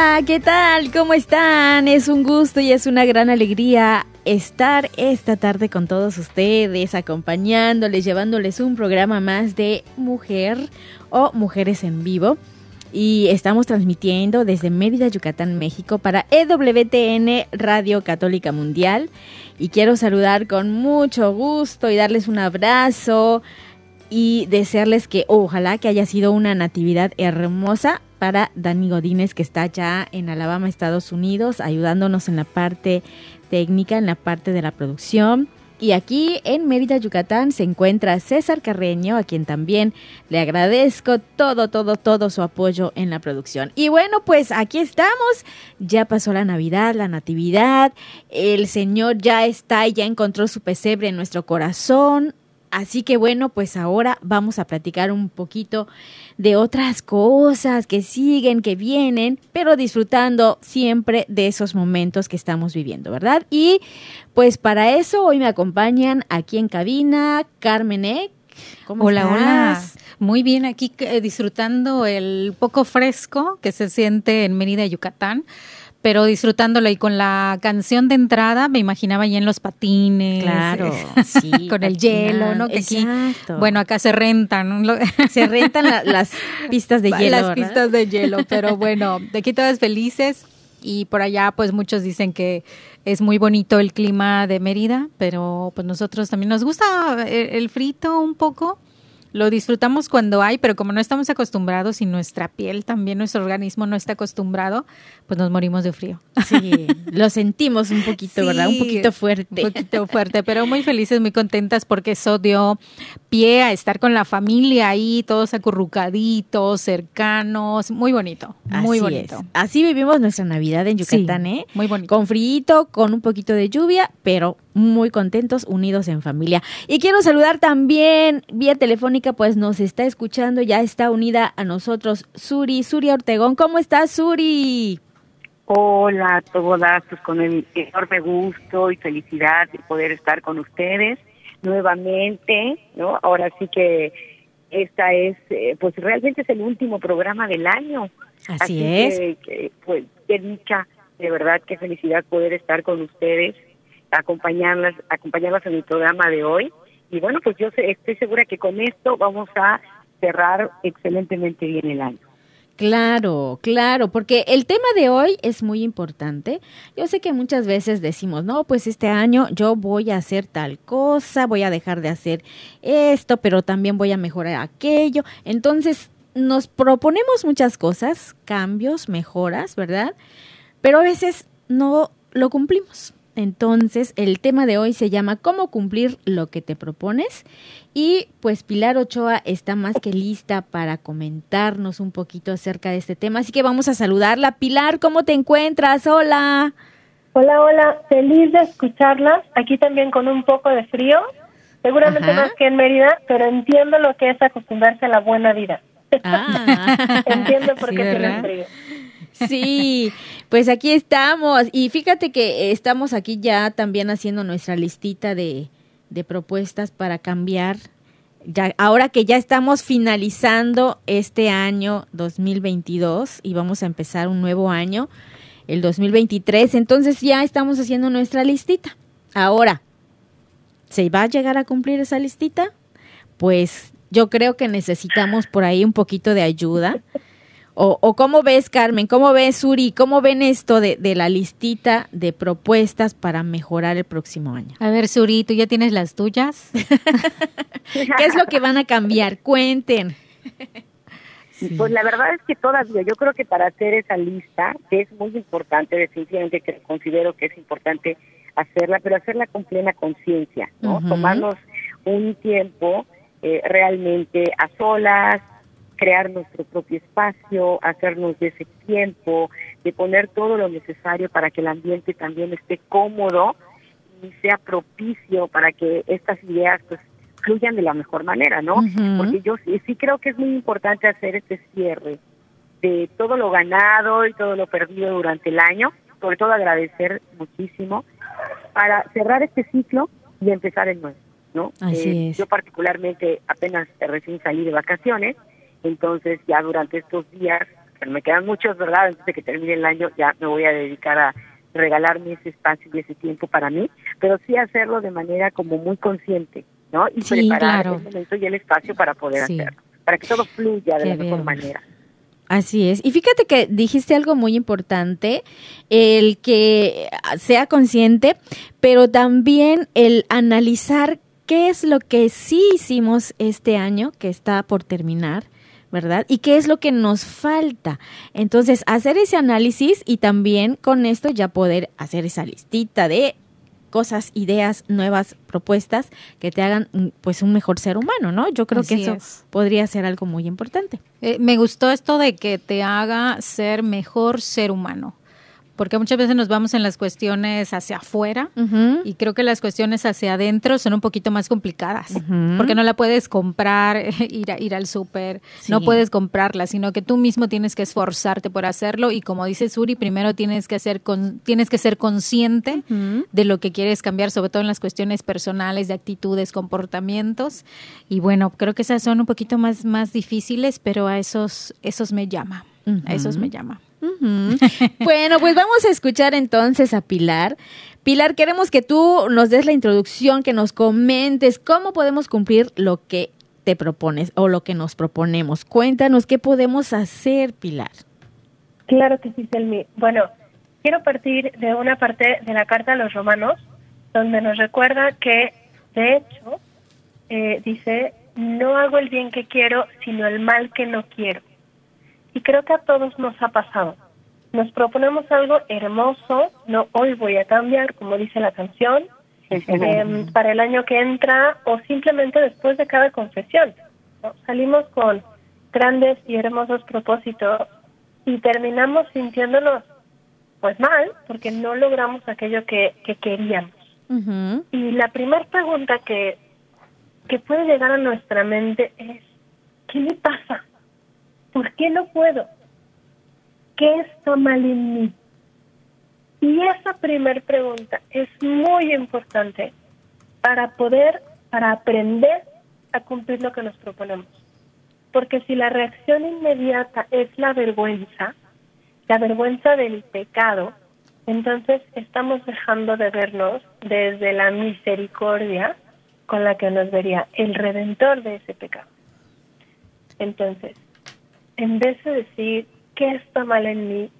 Hola, ¿qué tal? ¿Cómo están? Es un gusto y es una gran alegría estar esta tarde con todos ustedes, acompañándoles, llevándoles un programa más de mujer o mujeres en vivo. Y estamos transmitiendo desde Mérida, Yucatán, México para EWTN Radio Católica Mundial. Y quiero saludar con mucho gusto y darles un abrazo y desearles que ojalá que haya sido una natividad hermosa para Dani Godínez que está ya en Alabama, Estados Unidos, ayudándonos en la parte técnica, en la parte de la producción. Y aquí en Mérida, Yucatán, se encuentra César Carreño, a quien también le agradezco todo, todo, todo su apoyo en la producción. Y bueno, pues aquí estamos. Ya pasó la Navidad, la Natividad. El Señor ya está y ya encontró su pesebre en nuestro corazón. Así que bueno, pues ahora vamos a platicar un poquito de otras cosas que siguen, que vienen, pero disfrutando siempre de esos momentos que estamos viviendo, ¿verdad? Y pues para eso hoy me acompañan aquí en cabina Carmen Eck. ¿Cómo hola, estás? hola. Muy bien, aquí eh, disfrutando el poco fresco que se siente en Mérida, Yucatán pero disfrutándolo y con la canción de entrada me imaginaba ya en los patines, claro, sí, con el hielo, ¿no? Que aquí, bueno, acá se rentan, ¿no? se rentan la, las pistas de hielo, las pistas de hielo, pero bueno, de aquí todas felices y por allá pues muchos dicen que es muy bonito el clima de Mérida, pero pues nosotros también nos gusta el, el frito un poco lo disfrutamos cuando hay, pero como no estamos acostumbrados y nuestra piel también, nuestro organismo no está acostumbrado, pues nos morimos de frío. Sí, lo sentimos un poquito, sí, ¿verdad? Un poquito fuerte. Un poquito fuerte, pero muy felices, muy contentas porque eso dio pie a estar con la familia ahí, todos acurrucaditos, cercanos, muy bonito, muy Así bonito. Es. Así vivimos nuestra Navidad en Yucatán, sí, ¿eh? Muy bonito. Con frío, con un poquito de lluvia, pero muy contentos, unidos en familia. Y quiero saludar también vía telefónica, pues nos está escuchando, ya está unida a nosotros Suri, Suri Ortegón. ¿Cómo estás, Suri? Hola a todas, pues con el enorme gusto y felicidad de poder estar con ustedes nuevamente, ¿no? Ahora sí que esta es, eh, pues realmente es el último programa del año. Así, Así es. Que, que, pues qué dicha, de verdad, qué felicidad poder estar con ustedes, acompañarlas, acompañarlas en el programa de hoy. Y bueno, pues yo estoy segura que con esto vamos a cerrar excelentemente bien el año. Claro, claro, porque el tema de hoy es muy importante. Yo sé que muchas veces decimos, no, pues este año yo voy a hacer tal cosa, voy a dejar de hacer esto, pero también voy a mejorar aquello. Entonces, nos proponemos muchas cosas, cambios, mejoras, ¿verdad? Pero a veces no lo cumplimos. Entonces, el tema de hoy se llama ¿Cómo cumplir lo que te propones? Y pues Pilar Ochoa está más que lista para comentarnos un poquito acerca de este tema. Así que vamos a saludarla. Pilar, ¿cómo te encuentras? Hola. Hola, hola. Feliz de escucharlas. Aquí también con un poco de frío. Seguramente Ajá. más que en Mérida, pero entiendo lo que es acostumbrarse a la buena vida. Ah. entiendo por qué sí, tienen frío. Sí, pues aquí estamos. Y fíjate que estamos aquí ya también haciendo nuestra listita de, de propuestas para cambiar. Ya, ahora que ya estamos finalizando este año 2022 y vamos a empezar un nuevo año, el 2023, entonces ya estamos haciendo nuestra listita. Ahora, ¿Se va a llegar a cumplir esa listita? Pues yo creo que necesitamos por ahí un poquito de ayuda. O, o cómo ves, Carmen, cómo ves, Suri, cómo ven esto de, de, la listita de propuestas para mejorar el próximo año. A ver, Suri, ¿tú ya tienes las tuyas? ¿Qué es lo que van a cambiar? Cuenten. Sí. Pues la verdad es que todavía, yo creo que para hacer esa lista, que es muy importante, definitivamente que considero que es importante hacerla, pero hacerla con plena conciencia, ¿no? Uh -huh. Tomarnos un tiempo eh, realmente a solas, crear nuestro propio espacio, hacernos de ese tiempo, de poner todo lo necesario para que el ambiente también esté cómodo y sea propicio para que estas ideas pues fluyan de la mejor manera, ¿no? Uh -huh. Porque yo sí, sí creo que es muy importante hacer este cierre de todo lo ganado y todo lo perdido durante el año, sobre todo agradecer muchísimo para cerrar este ciclo y empezar el nuevo, ¿no? Así eh, es. Yo particularmente apenas recién salí de vacaciones, entonces ya durante estos días, que me quedan muchos, ¿verdad? Antes de que termine el año ya me voy a dedicar a regalarme ese espacio y ese tiempo para mí, pero sí hacerlo de manera como muy consciente, ¿no? Y sí, preparar claro. el momento y el espacio para poder Sí. hacerlo, para que todo fluya de Qué la mejor bien. manera. Así es. Y fíjate que dijiste algo muy importante, el que sea consciente, pero también el analizar qué es lo que sí hicimos este año, que está por terminar, ¿verdad? Y qué es lo que nos falta. Entonces, hacer ese análisis y también con esto ya poder hacer esa listita de cosas, ideas, nuevas propuestas que te hagan mm, pues un mejor ser humano, ¿no? Yo creo que eso es. podría ser algo muy importante. Eh, me gustó esto de que te haga ser mejor ser humano, porque muchas veces nos vamos en las cuestiones hacia afuera y creo que las cuestiones hacia adentro son un poquito más complicadas, porque no la puedes comprar, ir, a, ir al súper, no puedes comprarla, sino que tú mismo tienes que esforzarte por hacerlo y como dice Suri, primero tienes que ser, con, tienes que ser consciente de lo que quieres cambiar, sobre todo en las cuestiones personales, de actitudes, comportamientos. Y bueno, creo que esas son un poquito más, más difíciles, pero a esos, esos me llama. A esos me llama. Bueno, pues vamos a escuchar entonces a Pilar. Pilar, queremos que tú nos des la introducción, que nos comentes cómo podemos cumplir lo que te propones o lo que nos proponemos. Cuéntanos qué podemos hacer, Pilar. Claro que sí, Selmi. Bueno, quiero partir de una parte de la carta a los romanos, donde nos recuerda que, de hecho, eh, dice, no hago el bien que quiero, sino el mal que no quiero. Y creo que a todos nos ha pasado. Nos proponemos algo hermoso, no hoy voy a cambiar, como dice la canción, eh, para el año que entra o simplemente después de cada confesión. ¿no? Salimos con grandes y hermosos propósitos y terminamos sintiéndonos pues mal porque no logramos aquello que, que queríamos. Y la primera pregunta que, que puede llegar a nuestra mente es, ¿qué me pasa? ¿Por qué no puedo? ¿Qué está mal en mí? Y esa primera pregunta es muy importante para poder, para aprender a cumplir lo que nos proponemos. Porque si la reacción inmediata es la vergüenza, la vergüenza del pecado, entonces estamos dejando de vernos desde la misericordia con la que nos vería el redentor de ese pecado. Entonces, en vez de decir, ¿qué está mal en mí?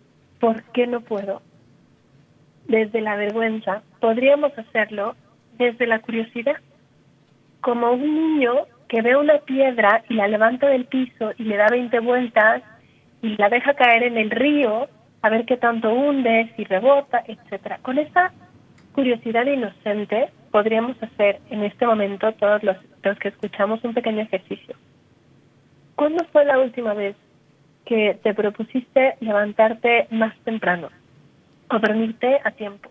¿Por qué no puedo? Desde la vergüenza, podríamos hacerlo desde la curiosidad. Como un niño que ve una piedra y la levanta del piso y le da 20 vueltas y la deja caer en el río a ver qué tanto hunde, si rebota, etcétera. Con esa curiosidad inocente podríamos hacer en este momento todos los, los que escuchamos un pequeño ejercicio. ¿Cuándo fue la última vez que te propusiste levantarte más temprano o dormirte a tiempo?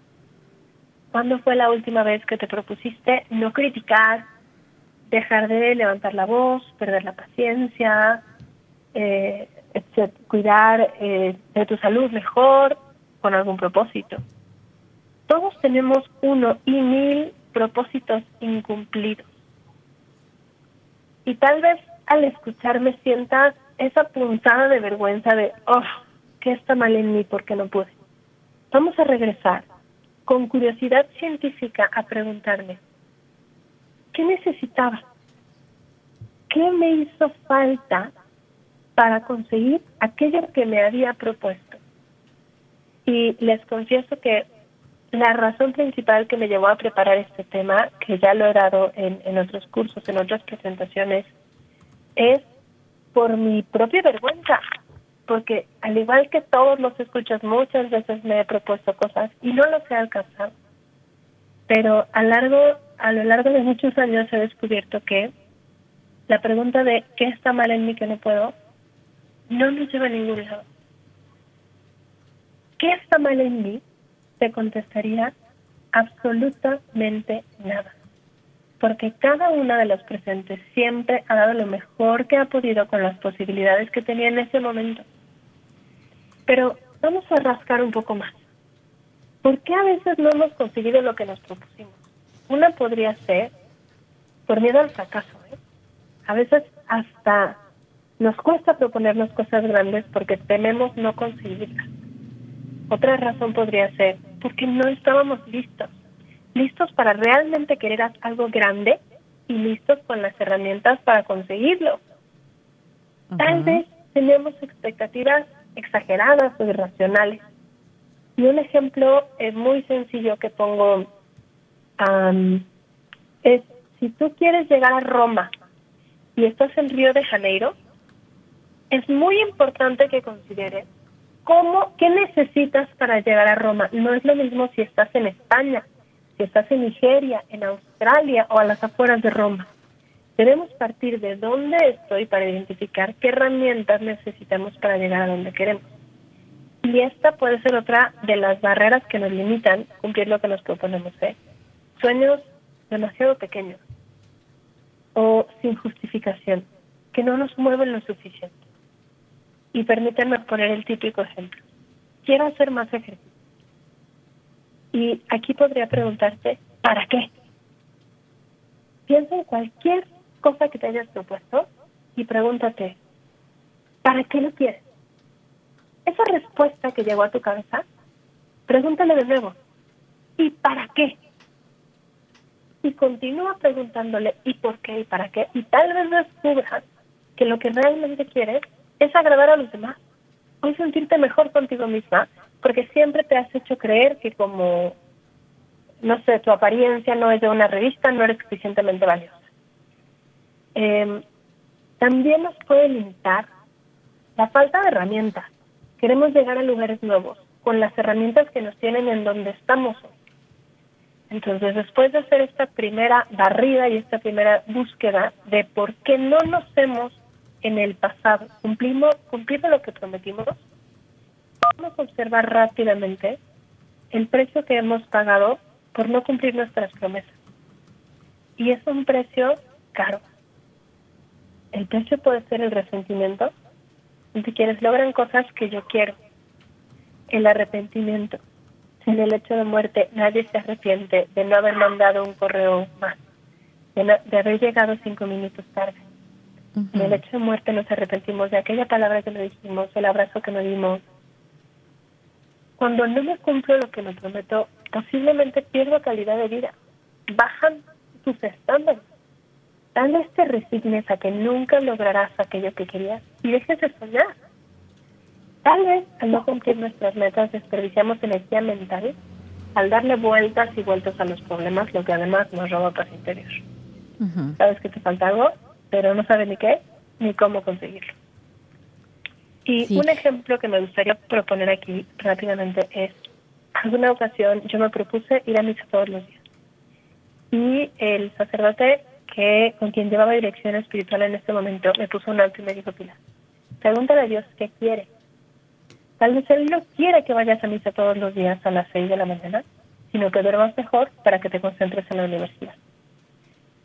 ¿Cuándo fue la última vez que te propusiste no criticar, dejar de levantar la voz, perder la paciencia, eh, cuidar eh, de tu salud mejor con algún propósito? Todos tenemos uno y mil propósitos incumplidos. Y tal vez al escucharme sientas esa punzada de vergüenza de, oh, ¿qué está mal en mí porque no pude? Vamos a regresar con curiosidad científica a preguntarme, ¿qué necesitaba? ¿Qué me hizo falta para conseguir aquello que me había propuesto? Y les confieso que la razón principal que me llevó a preparar este tema, que ya lo he dado en, en otros cursos, en otras presentaciones, es por mi propia vergüenza, porque al igual que todos los escuchas, muchas veces me he propuesto cosas y no los he alcanzado. Pero a, largo, a lo largo de muchos años he descubierto que la pregunta de ¿qué está mal en mí que no puedo? no nos lleva a ningún lado. ¿Qué está mal en mí? Te contestaría absolutamente nada porque cada una de los presentes siempre ha dado lo mejor que ha podido con las posibilidades que tenía en ese momento. Pero vamos a rascar un poco más. ¿Por qué a veces no hemos conseguido lo que nos propusimos? Una podría ser por miedo al fracaso. ¿eh? A veces hasta nos cuesta proponernos cosas grandes porque tememos no conseguirlas. Otra razón podría ser porque no estábamos listos listos para realmente querer algo grande y listos con las herramientas para conseguirlo. Tal vez tenemos expectativas exageradas o irracionales. Y un ejemplo es muy sencillo que pongo es si tú quieres llegar a Roma y estás en Río de Janeiro, es muy importante que consideres cómo, qué necesitas para llegar a Roma. No es lo mismo si estás en España si estás en Nigeria, en Australia o a las afueras de Roma. Debemos partir de dónde estoy para identificar qué herramientas necesitamos para llegar a donde queremos. Y esta puede ser otra de las barreras que nos limitan cumplir lo que nos proponemos ¿eh? Sueños demasiado pequeños o sin justificación, que no nos mueven lo suficiente. Y permítanme poner el típico ejemplo. Quiero hacer más ejercicio y aquí podría preguntarte, ¿para qué? Piensa en cualquier cosa que te hayas propuesto y pregúntate, ¿para qué lo quieres? Esa respuesta que llegó a tu cabeza, pregúntale de nuevo, ¿y para qué? Y continúa preguntándole, ¿y por qué? ¿y para qué? Y tal vez descubras que lo que realmente quieres es agradar a los demás o sentirte mejor contigo misma porque siempre te has hecho creer que como, no sé, tu apariencia no es de una revista, no eres suficientemente valiosa. Em, también nos puede limitar la falta de herramientas. Queremos llegar a lugares nuevos con las herramientas que nos tienen en donde estamos Entonces, después de hacer esta primera barrida y esta primera búsqueda de por qué no nos hemos en el pasado cumplimos, cumplir lo que prometimos, Vamos a observar rápidamente el precio que hemos pagado por no cumplir nuestras promesas. Y es un precio caro. El precio puede ser el resentimiento, si quieres logran cosas que yo quiero. El arrepentimiento. En el hecho de muerte nadie se arrepiente de no haber mandado un correo más, de, haber llegado cinco minutos tarde. En el hecho de muerte nos arrepentimos de aquella palabra que nos dijimos, el abrazo que nos dimos, cuando no me cumplo lo que me prometo, posiblemente pierdo calidad de vida. Bajan tus estándares. Tal vez te resignes a que nunca lograrás aquello que querías y dejes de soñar. Tal vez al no cumplir nuestras metas desperdiciamos energía mental al darle vueltas y vueltas a los problemas, lo que además nos roba paz interior. Sabes que te falta algo, pero no sabes ni qué ni cómo conseguirlo. Y un ejemplo que me gustaría proponer aquí rápidamente es, alguna ocasión yo me propuse ir a misa todos los días. Y el sacerdote que con quien llevaba dirección espiritual en este momento me puso un alto y me dijo, Pilar, pregúntale a Dios qué quiere. Tal vez Él no quiere que vayas a misa todos los días a las seis de la mañana, sino que duermas mejor para que te concentres en la universidad.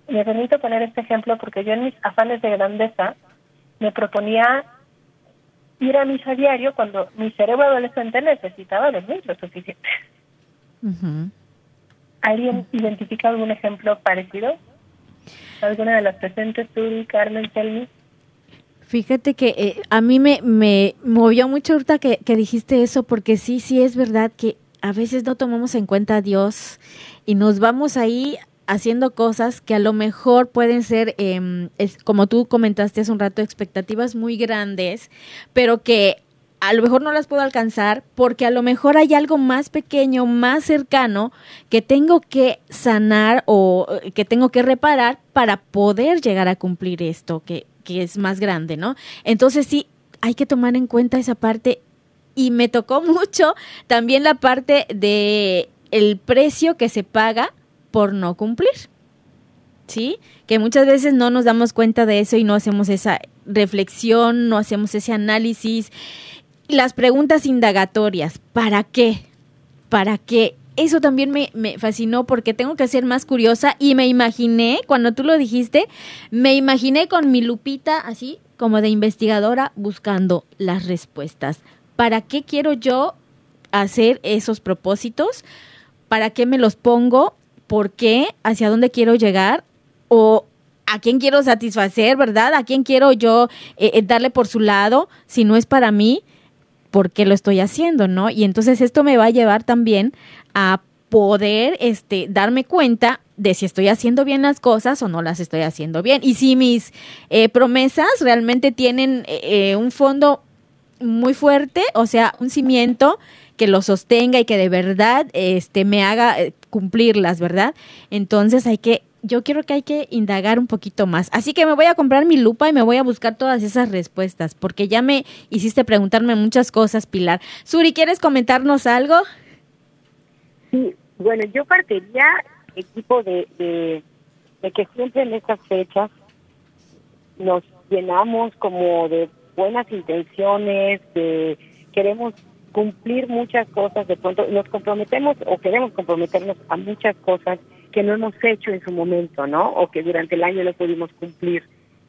Me permito poner este ejemplo porque yo en mis afanes de grandeza me proponía ir a misa diario cuando mi cerebro adolescente necesitaba dormir lo suficiente. ¿Alguien identifica algún ejemplo parecido? ¿Alguna de las presentes, tú, Carmen, Selmi? Fíjate que eh, a mí me, me movió mucho ahorita que, que dijiste eso, porque sí, sí es verdad que a veces no tomamos en cuenta a Dios y nos vamos ahí haciendo cosas que a lo mejor pueden ser, em, como tú comentaste hace un rato, expectativas muy grandes, pero que a lo mejor no las puedo alcanzar porque a lo mejor hay algo más pequeño, más cercano que tengo que sanar o eh, que tengo que reparar para poder llegar a cumplir esto que, que es más grande, ¿no? Entonces sí, hay que tomar en cuenta esa parte y me tocó mucho también la parte de el precio que se paga por no cumplir. ¿Sí? Que muchas veces no nos damos cuenta de eso y no hacemos esa reflexión, no hacemos ese análisis las preguntas indagatorias, ¿para qué? ¿Para qué? Eso también me, me, fascinó porque tengo que ser más curiosa y me imaginé, cuando tú lo dijiste, me imaginé con mi lupita así como de investigadora buscando las respuestas. ¿Para qué quiero yo hacer esos propósitos? ¿Para qué me los pongo? ¿Por qué? ¿Hacia dónde quiero llegar? ¿O a quién quiero satisfacer, verdad? ¿A quién quiero yo eh, eh, darle por su lado si no es para mí? por qué lo estoy haciendo, ¿no? Y entonces esto me va a llevar también a poder este, darme cuenta de si estoy haciendo bien las cosas o no las estoy haciendo bien. Y si mis eh, promesas realmente tienen eh, eh, un fondo muy fuerte, o sea, un cimiento que lo sostenga y que de verdad este, me haga cumplirlas, ¿verdad? Entonces hay que yo quiero que hay que indagar un poquito más. Así que me voy a comprar mi lupa y me voy a buscar todas esas respuestas, porque ya me hiciste preguntarme muchas cosas, Pilar. Suri, ¿quieres comentarnos algo? Sí, bueno, yo partiría, equipo, de, de, de que siempre en estas fechas nos llenamos como de buenas intenciones, de queremos cumplir muchas cosas, de pronto nos comprometemos o queremos comprometernos a muchas cosas que no hemos hecho en su momento, ¿no? O que durante el año no pudimos cumplir,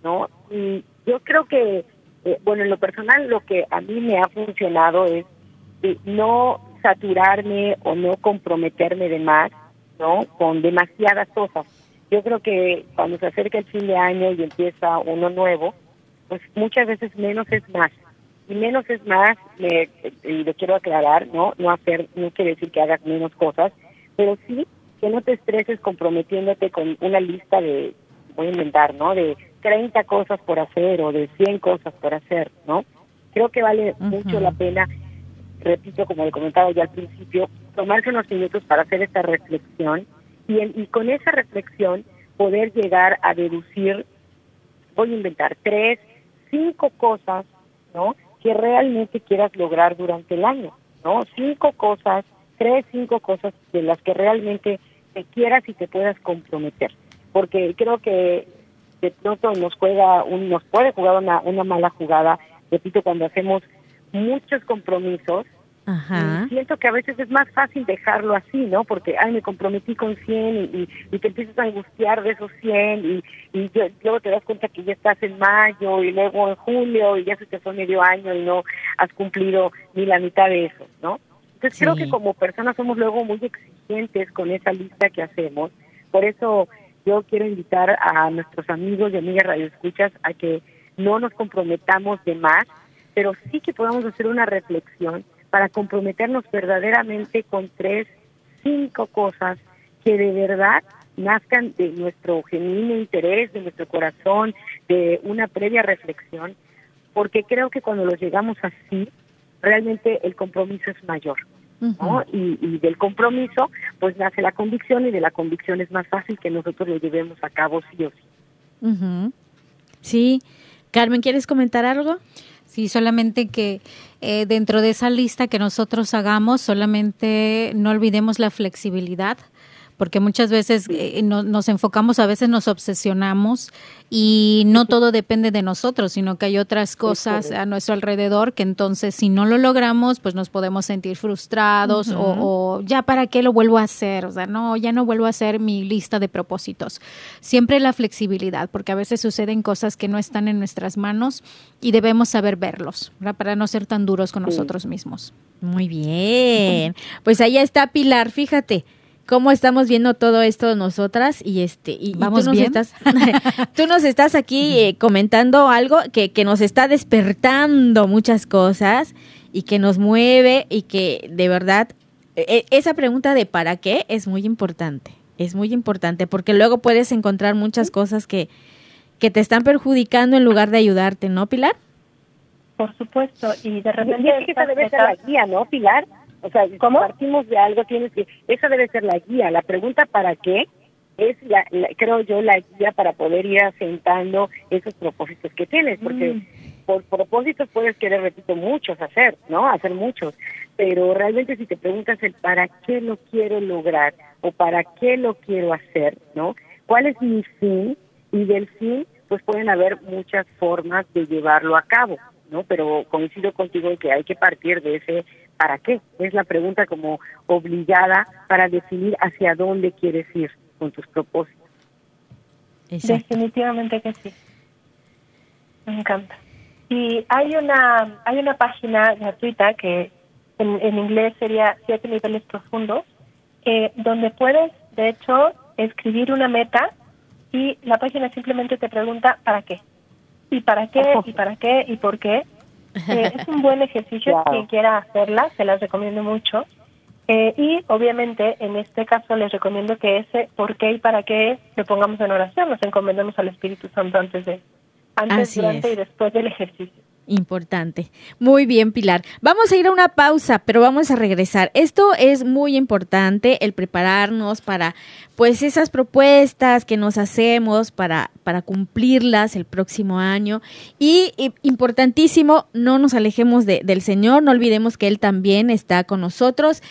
¿no? Y yo creo que, eh, bueno, en lo personal lo que a mí me ha funcionado es no saturarme o no comprometerme de más, ¿no? Con demasiadas cosas. Yo creo que cuando se acerca el fin de año y empieza uno nuevo, pues muchas veces menos es más. Y menos es más, y lo quiero aclarar, ¿no? No hacer, no quiere decir que hagas menos cosas, pero sí que no te estreses comprometiéndote con una lista de, voy a inventar, ¿no? De 30 cosas por hacer o de 100 cosas por hacer, ¿no? Creo que vale mucho la pena, repito, como he comentado ya al principio, tomarse unos minutos para hacer esta reflexión y, y con esa reflexión poder llegar a deducir, voy a inventar, tres, cinco cosas, ¿no? Que realmente quieras lograr durante el año, ¿no? Cinco cosas tres, cinco cosas de las que realmente te quieras y te puedas comprometer. Porque creo que de pronto nos juega un, nos puede jugar una, una mala jugada, repito, cuando hacemos muchos compromisos, siento que a veces es más fácil dejarlo así, ¿no? Porque, ay, me comprometí con 100 y, y, te empiezas a angustiar de esos 100 y, y luego te das cuenta que ya estás en mayo y luego en julio y ya se te fue medio año y no has cumplido ni la mitad de eso, ¿no? Entonces creo que como personas somos luego muy exigentes con esa lista que hacemos. Por eso yo quiero invitar a nuestros amigos y amigas radioescuchas a que no nos comprometamos de más, pero sí que podamos hacer una reflexión para comprometernos verdaderamente con tres, cinco cosas que de verdad nazcan de nuestro genuino interés, de nuestro corazón, de una previa reflexión, porque creo que cuando lo llegamos así, realmente el compromiso es mayor. ¿no? y, del compromiso, pues nace la convicción y de la convicción es más fácil que nosotros lo llevemos a cabo sí o sí. Sí. Carmen, ¿quieres comentar algo? Sí, solamente que eh, dentro de esa lista que nosotros hagamos, solamente no olvidemos la flexibilidad porque muchas veces eh, nos enfocamos, a veces nos obsesionamos y no todo depende de nosotros, sino que hay otras cosas a nuestro alrededor que entonces si no lo logramos, pues nos podemos sentir frustrados o, ya para qué lo vuelvo a hacer, o sea, no, ya no vuelvo a hacer mi lista de propósitos. Siempre la flexibilidad, porque a veces suceden cosas que no están en nuestras manos y debemos saber verlos, para no ser tan duros con nosotros mismos. Muy bien. Pues ahí está Pilar, fíjate cómo estamos viendo todo esto nosotras y este y, ¿Vamos tú nos bien? estás tú nos estás aquí eh, comentando algo que, que nos está despertando muchas cosas y que nos mueve y que de verdad e, e, esa pregunta de para qué es muy importante Es muy importante porque luego puedes encontrar muchas cosas que, que te están perjudicando en lugar de ayudarte, ¿no, Pilar? Por supuesto, y de repente... Y esa debe ser la guía, ¿no, Pilar? O sea, ¿cómo partimos de algo? Tienes que... Esa debe ser la guía. La pregunta ¿para qué? es, la, creo yo, la guía para poder ir asentando esos propósitos que tienes, porque mm. por propósitos puedes querer, repito, muchos hacer, ¿no? Hacer muchos, pero realmente si te preguntas el para qué lo quiero lograr o para qué lo quiero hacer, ¿no? ¿Cuál es mi fin? Y del fin, pues pueden haber muchas formas de llevarlo a cabo, ¿no? Pero coincido contigo en que hay que partir de ese para qué. Es la pregunta como obligada para definir hacia dónde quieres ir con tus propósitos. Definitivamente que sí. Me encanta. Y hay una hay una página gratuita que en, en inglés sería siete niveles profundos, eh, donde puedes, de hecho, escribir una meta y la página simplemente te pregunta para qué. Y para qué, y para qué, y por qué. Eh, es un buen ejercicio, quien quiera hacerla, se las recomiendo mucho. Eh, y obviamente en este caso les recomiendo que ese por qué y para qué lo pongamos en oración, nos encomendemos al Espíritu Santo antes de, antes, durante y después del ejercicio. Importante. Muy bien, Pilar. Vamos a ir a una pausa, pero vamos a regresar. Esto es muy importante, el prepararnos para, pues, esas propuestas que nos hacemos para, para cumplirlas el próximo año. Y, importantísimo, no nos alejemos de, del Señor, no olvidemos que Él también está con nosotros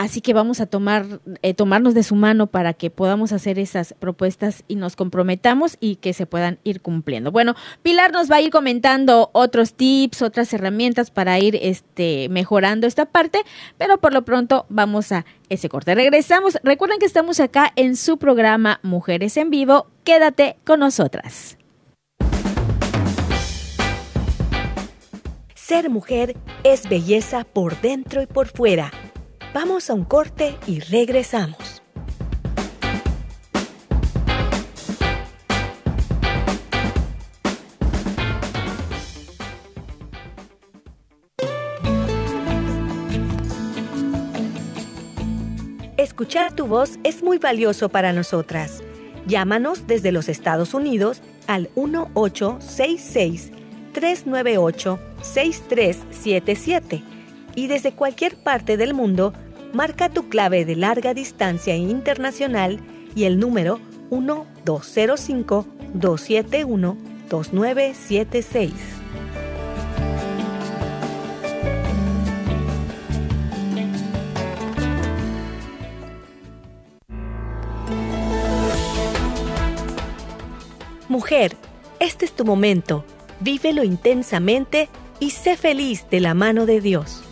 Así que vamos a tomar, eh, tomarnos de su mano para que podamos hacer esas propuestas y nos comprometamos y que se puedan ir cumpliendo. Bueno, Pilar nos va a ir comentando otros tips, otras herramientas para ir este, mejorando esta parte, pero por lo pronto vamos a ese corte. Regresamos. Recuerden que estamos acá en su programa Mujeres en Vivo. Quédate con nosotras. Ser mujer es belleza por dentro y por fuera Vamos a un corte y regresamos. Escuchar tu voz es muy valioso para nosotras. Llámanos desde los Estados Unidos al 1866 398 6377 y desde cualquier parte del mundo, marca tu clave de larga distancia internacional y el número 1205-271-2976. Mujer, este es tu momento. Vívelo intensamente y sé feliz de la mano de Dios.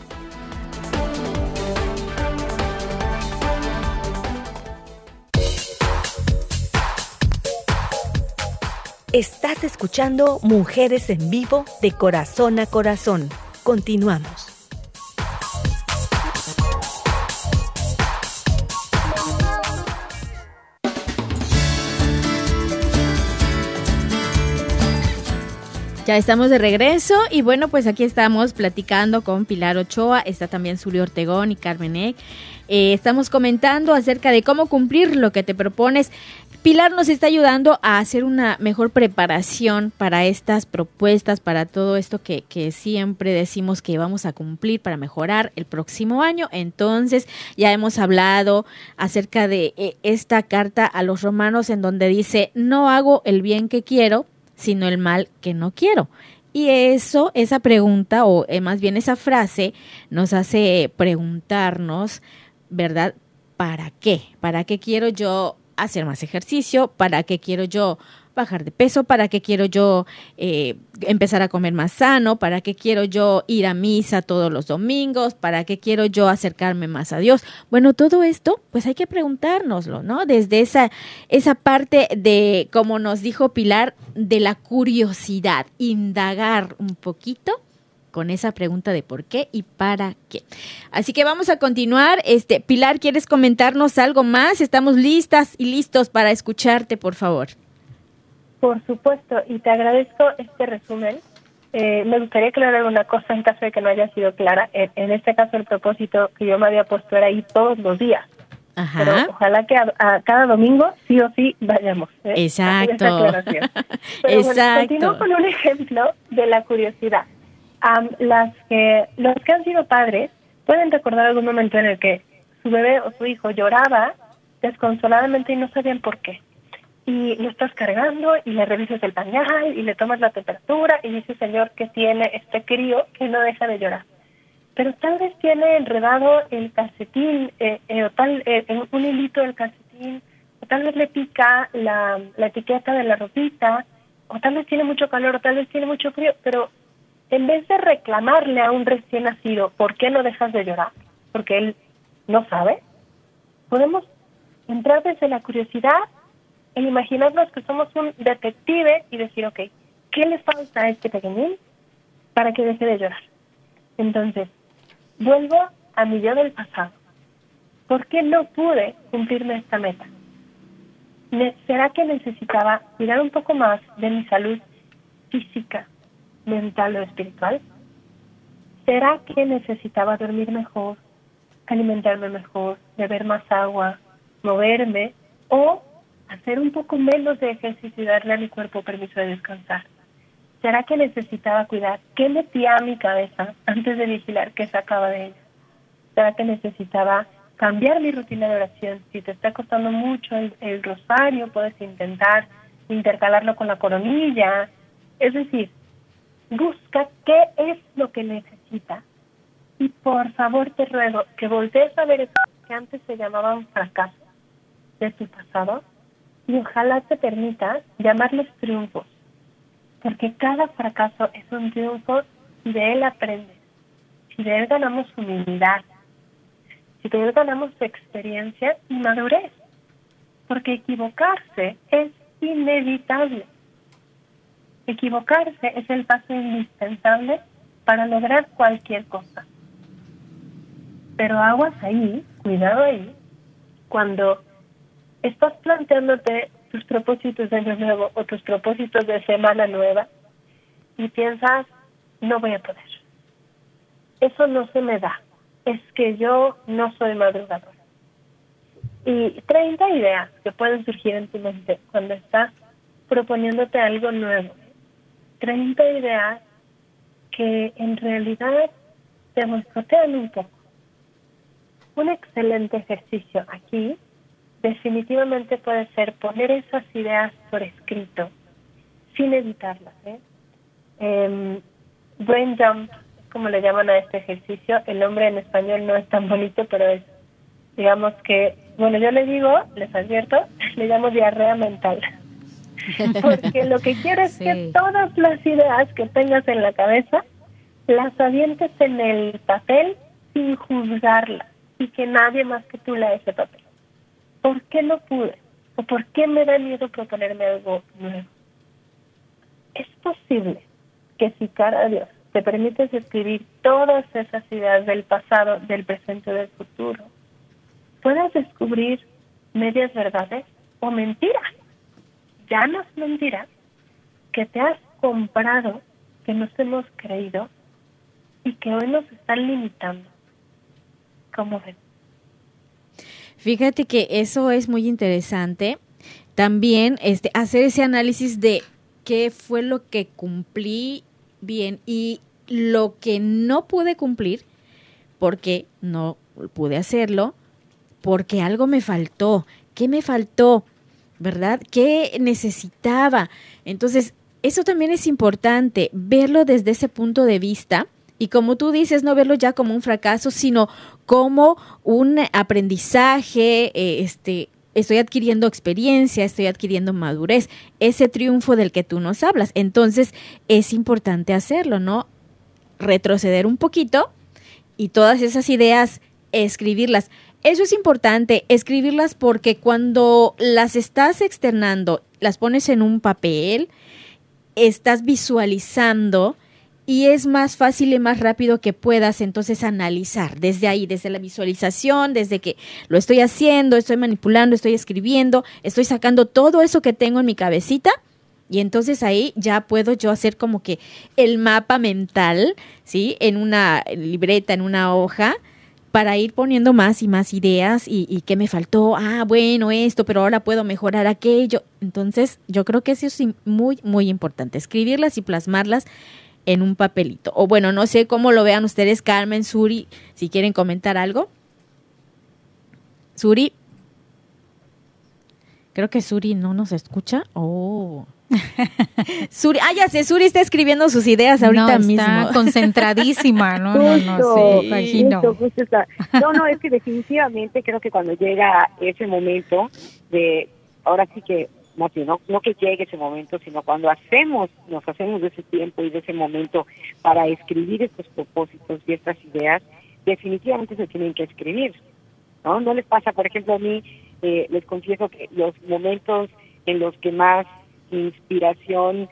Estás escuchando Mujeres en Vivo de Corazón a Corazón. Continuamos. Ya estamos de regreso y bueno, pues aquí estamos platicando con Pilar Ochoa, está también Zulio Ortegón y Carmen Eck. Eh, estamos comentando acerca de cómo cumplir lo que te propones. Pilar nos está ayudando a hacer una mejor preparación para estas propuestas, para todo esto que, que, siempre decimos que vamos a cumplir para mejorar el próximo año. Entonces, ya hemos hablado acerca de eh, esta carta a los romanos en donde dice, no hago el bien que quiero, sino el mal que no quiero. Y eso, esa pregunta, o eh, más bien esa frase, nos hace preguntarnos, ¿verdad? ¿Para qué? ¿Para qué quiero yo hacer más ejercicio, para qué quiero yo bajar de peso, para qué quiero yo eh, empezar a comer más sano, para qué quiero yo ir a misa todos los domingos, para qué quiero yo acercarme más a Dios. Bueno, todo esto, pues hay que preguntárnoslo, ¿no? Desde esa, esa parte de, como nos dijo Pilar, de la curiosidad, indagar un poquito con esa pregunta de por qué y para qué. Así que vamos a continuar. Este, Pilar, ¿quieres comentarnos algo más? Estamos listas y listos para escucharte, por favor. Por supuesto, y te agradezco este resumen. Eh, me gustaría aclarar una cosa en caso de que no haya sido clara. En, este caso, el propósito que yo me había puesto era ir todos los días. pero ojalá que a, cada domingo sí o sí vayamos. ¿eh? Exacto. Pero Exacto. continúo con un ejemplo de la curiosidad. Las que, los que han sido padres pueden recordar algún momento en el que su bebé o su hijo lloraba desconsoladamente y no sabían por qué. Y lo estás cargando y le revisas el pañal y le tomas la temperatura y dice, Señor, que tiene este crío que no deja de llorar pero tal vez tiene enredado el calcetín eh, eh, o tal eh, un hilito del calcetín o tal vez le pica la, la etiqueta de la ropita o tal vez tiene mucho calor o tal vez tiene mucho frío pero en vez de reclamarle a un recién nacido por qué no dejas de llorar porque él no sabe podemos entrar desde la curiosidad e imaginarnos que somos un detective y decir ok ¿qué le falta a este pequeñín para que deje de llorar? Entonces, Vuelvo a mi yo del pasado. ¿Por qué no pude cumplirme esta meta? ¿Será que necesitaba cuidar un poco más de mi salud física, mental o espiritual? ¿Será que necesitaba dormir mejor, alimentarme mejor, beber más agua, moverme o hacer un poco menos de ejercicio y darle a mi cuerpo permiso de descansar? ¿Será que necesitaba cuidar qué metía a mi cabeza antes de vigilar qué sacaba de ella? ¿Será que necesitaba cambiar mi rutina de oración? Si te está costando mucho el, rosario, puedes intentar intercalarlo con la coronilla. Es decir, busca qué es lo que necesita. Y por favor te ruego que voltees a ver eso que antes se llamaban fracasos de tu pasado y ojalá te permita llamarles triunfos porque cada fracaso es un triunfo si de él aprendes, si de él ganamos humildad, si de él ganamos experiencia y madurez, porque equivocarse es inevitable. Equivocarse es el paso indispensable para lograr cualquier cosa. Pero aguas ahí, cuidado ahí, cuando estás planteándote tus propósitos de año nuevo o tus propósitos de semana nueva y piensas, no voy a poder. Eso no se me da. Es que yo no soy madrugadora. Y 30 ideas que pueden surgir en tu mente cuando estás proponiéndote algo nuevo. 30 ideas que en realidad te boicotean un poco. Un excelente ejercicio aquí definitivamente puede ser poner esas ideas por escrito, sin editarlas. ¿eh? Em, brain jump, como le llaman a este ejercicio, el nombre en español no es tan bonito, pero es, digamos que, bueno, yo le digo, les advierto, le llamo diarrea mental. Porque lo que quiero es que todas las ideas que tengas en la cabeza las avientes en el papel sin juzgarlas y que nadie más que tú lea ese papel. ¿por qué no pude? ¿O por qué me da miedo proponerme algo nuevo? Es posible que si cara a Dios te permites escribir todas esas ideas del pasado, del presente, del futuro, puedas descubrir medias verdades o mentiras, ya no es mentira, que te has comprado, que nos hemos creído y que hoy nos están limitando. ¿Cómo ven? Fíjate que eso es muy interesante. También este, hacer ese análisis de qué fue lo que cumplí bien y lo que no pude cumplir, porque no pude hacerlo, porque algo me faltó. ¿Qué me faltó? ¿Verdad? ¿Qué necesitaba? Entonces, eso también es importante, verlo desde ese punto de vista y como tú dices, no verlo ya como un fracaso, sino como un aprendizaje, eh, este, estoy adquiriendo experiencia, estoy adquiriendo madurez, ese triunfo del que tú nos hablas. Entonces, es importante hacerlo, ¿no? Retroceder un poquito y todas esas ideas, escribirlas. Eso es importante, escribirlas porque cuando las estás externando, las pones en un papel, estás visualizando, y es más fácil y más rápido que puedas entonces analizar desde ahí, desde la visualización, desde que lo estoy haciendo, estoy manipulando, estoy escribiendo, estoy sacando todo eso que tengo en mi cabecita y entonces ahí ya puedo yo hacer como que el mapa mental, ¿sí? En una libreta, en una hoja, para ir poniendo más y más ideas y, y qué me faltó, ah, bueno, esto, pero ahora puedo mejorar aquello. Entonces, yo creo que eso es muy, muy importante, escribirlas y plasmarlas en un papelito. O bueno, no sé cómo lo vean ustedes, Carmen, Suri, si quieren comentar algo. Suri. Creo que Suri no nos escucha. Oh. Suri, ah, ya sé, Suri está escribiendo sus ideas ahorita no, está mismo. concentradísima, no, no, no, sí, imagino. justo, justo está. No, no, es que definitivamente creo que cuando llega ese momento de, ahora sí que, no, no que llegue ese momento, sino cuando hacemos, nos hacemos de ese tiempo y de ese momento para escribir estos propósitos y estas ideas, definitivamente se tienen que escribir. ¿No? No les pasa, por ejemplo, a mí, eh, les confieso que los momentos en los que más inspiración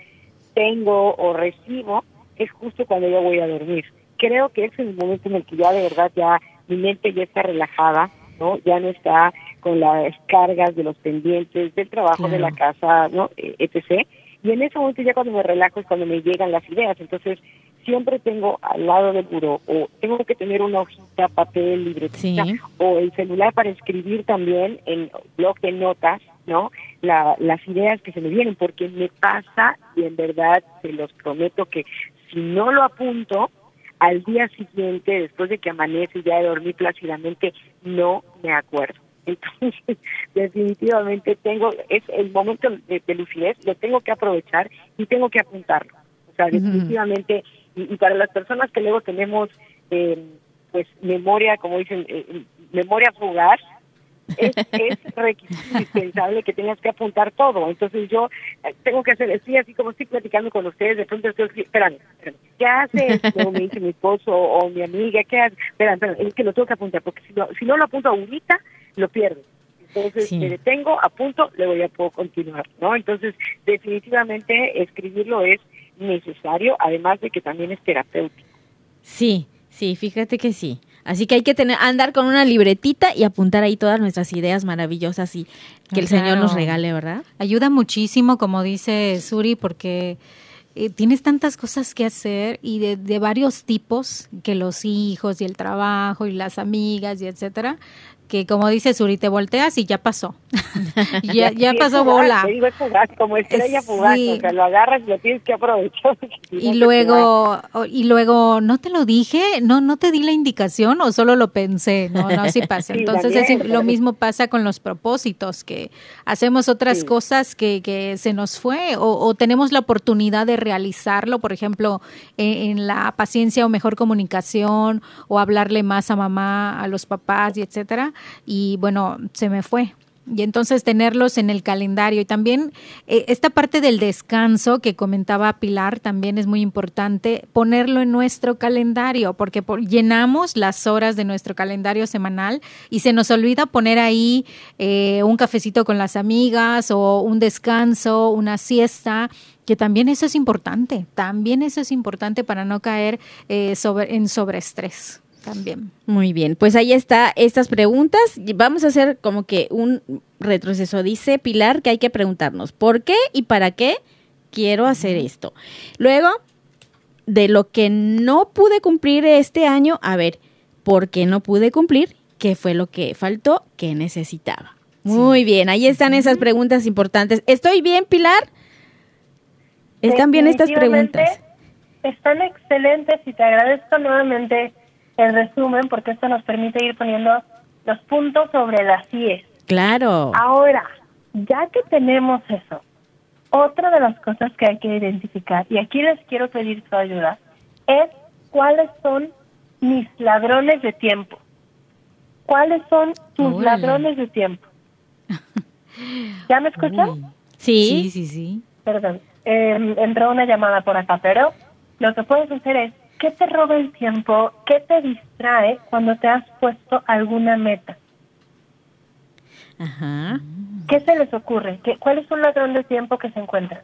tengo o recibo es justo cuando yo voy a dormir. Creo que ese es el momento en el que ya de verdad ya mi mente ya está relajada, ¿no? Ya no está con las cargas de los pendientes del trabajo de la casa, ¿no? Eh, etc. Y en ese momento ya cuando me relajo es cuando me llegan las ideas. Entonces, siempre tengo al lado del buró o tengo que tener una hojita, papel, libretita Sí. o el celular para escribir también en blog de notas, ¿no? La, las ideas que se me vienen, porque me pasa y en verdad se los prometo que si no lo apunto, al día siguiente, después de que amanece y ya de dormir plácidamente, no me acuerdo. Entonces, definitivamente tengo, es el momento de, de lucidez, lo tengo que aprovechar y tengo que apuntarlo. O sea, definitivamente, y, y para las personas que luego tenemos, eh, pues, memoria, como dicen, eh, memoria fugaz, es, es requisito indispensable que tengas que apuntar todo. Entonces yo eh, tengo que hacer, estoy así como estoy platicando con ustedes, de pronto estoy, espérame, espérame, ¿qué haces? Luego me dice mi esposo o mi amiga, ¿qué haces? Espérame, espérame, es que lo tengo que apuntar, porque si, lo- si no lo apunto ahorita, lo pierdo. Entonces Sí. me detengo, apunto, luego ya puedo continuar, ¿no? Entonces definitivamente escribirlo es necesario, además de que también es terapéutico. Sí, sí, fíjate que sí. Así que hay que tener, andar con una libretita y apuntar ahí todas nuestras ideas maravillosas y que el Señor nos regale, ¿verdad? Ayuda muchísimo, como dice Suri, porque eh, tienes tantas cosas que hacer y de, de varios tipos, que los hijos y el trabajo y las amigas y etcétera, que como dice Suri, te volteas y ya pasó. ya, ya Sí, pasó fugaz, bola. digo, es fugaz, como estrella Sí. fugaz, o sea, lo agarras y lo tienes que aprovechar. Y luego, y luego, ¿no te lo dije? ¿No no te di la indicación o solo lo pensé? No, no, sí pasa. Sí, Entonces, también, es- lo mismo pasa con los propósitos, que hacemos otras Sí. cosas que, que se nos fue o, o tenemos la oportunidad de realizarlo, por ejemplo, en, en la paciencia o mejor comunicación o hablarle más a mamá, a los papás y etcétera. Y bueno, se me fue. Y entonces tenerlos en el calendario. Y también eh, esta parte del descanso que comentaba Pilar también es muy importante, ponerlo en nuestro calendario, porque por- llenamos las horas de nuestro calendario semanal y se nos olvida poner ahí eh, un cafecito con las amigas o un descanso, una siesta que también eso es importante, también eso es importante para no caer eh, sobre, en sobreestrés también. Muy bien, pues ahí está estas preguntas. Vamos a hacer como que un retroceso. Dice Pilar que hay que preguntarnos por qué y para qué quiero hacer esto. Luego, de lo que no pude cumplir este año, a ver, ¿por qué no pude cumplir? ¿Qué fue lo que faltó? ¿Qué necesitaba? Muy bien, ahí están esas preguntas importantes. ¿Estoy bien, Pilar? ¿Están bien estas preguntas? Están excelentes y te agradezco nuevamente el resumen porque esto nos permite ir poniendo los puntos sobre las IES. Claro. Ahora, ya que tenemos eso, otra de las cosas que hay que identificar, y aquí les quiero pedir su ayuda, es cuáles son mis ladrones de tiempo. ¿Cuáles son tus ladrones de tiempo? ¿Ya me escuchan? Uy. Sí. sí, sí, sí. Perdón, eh, entró una llamada por acá, pero lo que puedes hacer es, ¿qué te roba el tiempo? ¿Qué te distrae cuando te has puesto alguna meta? Ajá. ¿Qué se les ocurre? ¿Qué, ¿Cuál es un ladrón de tiempo que se encuentra?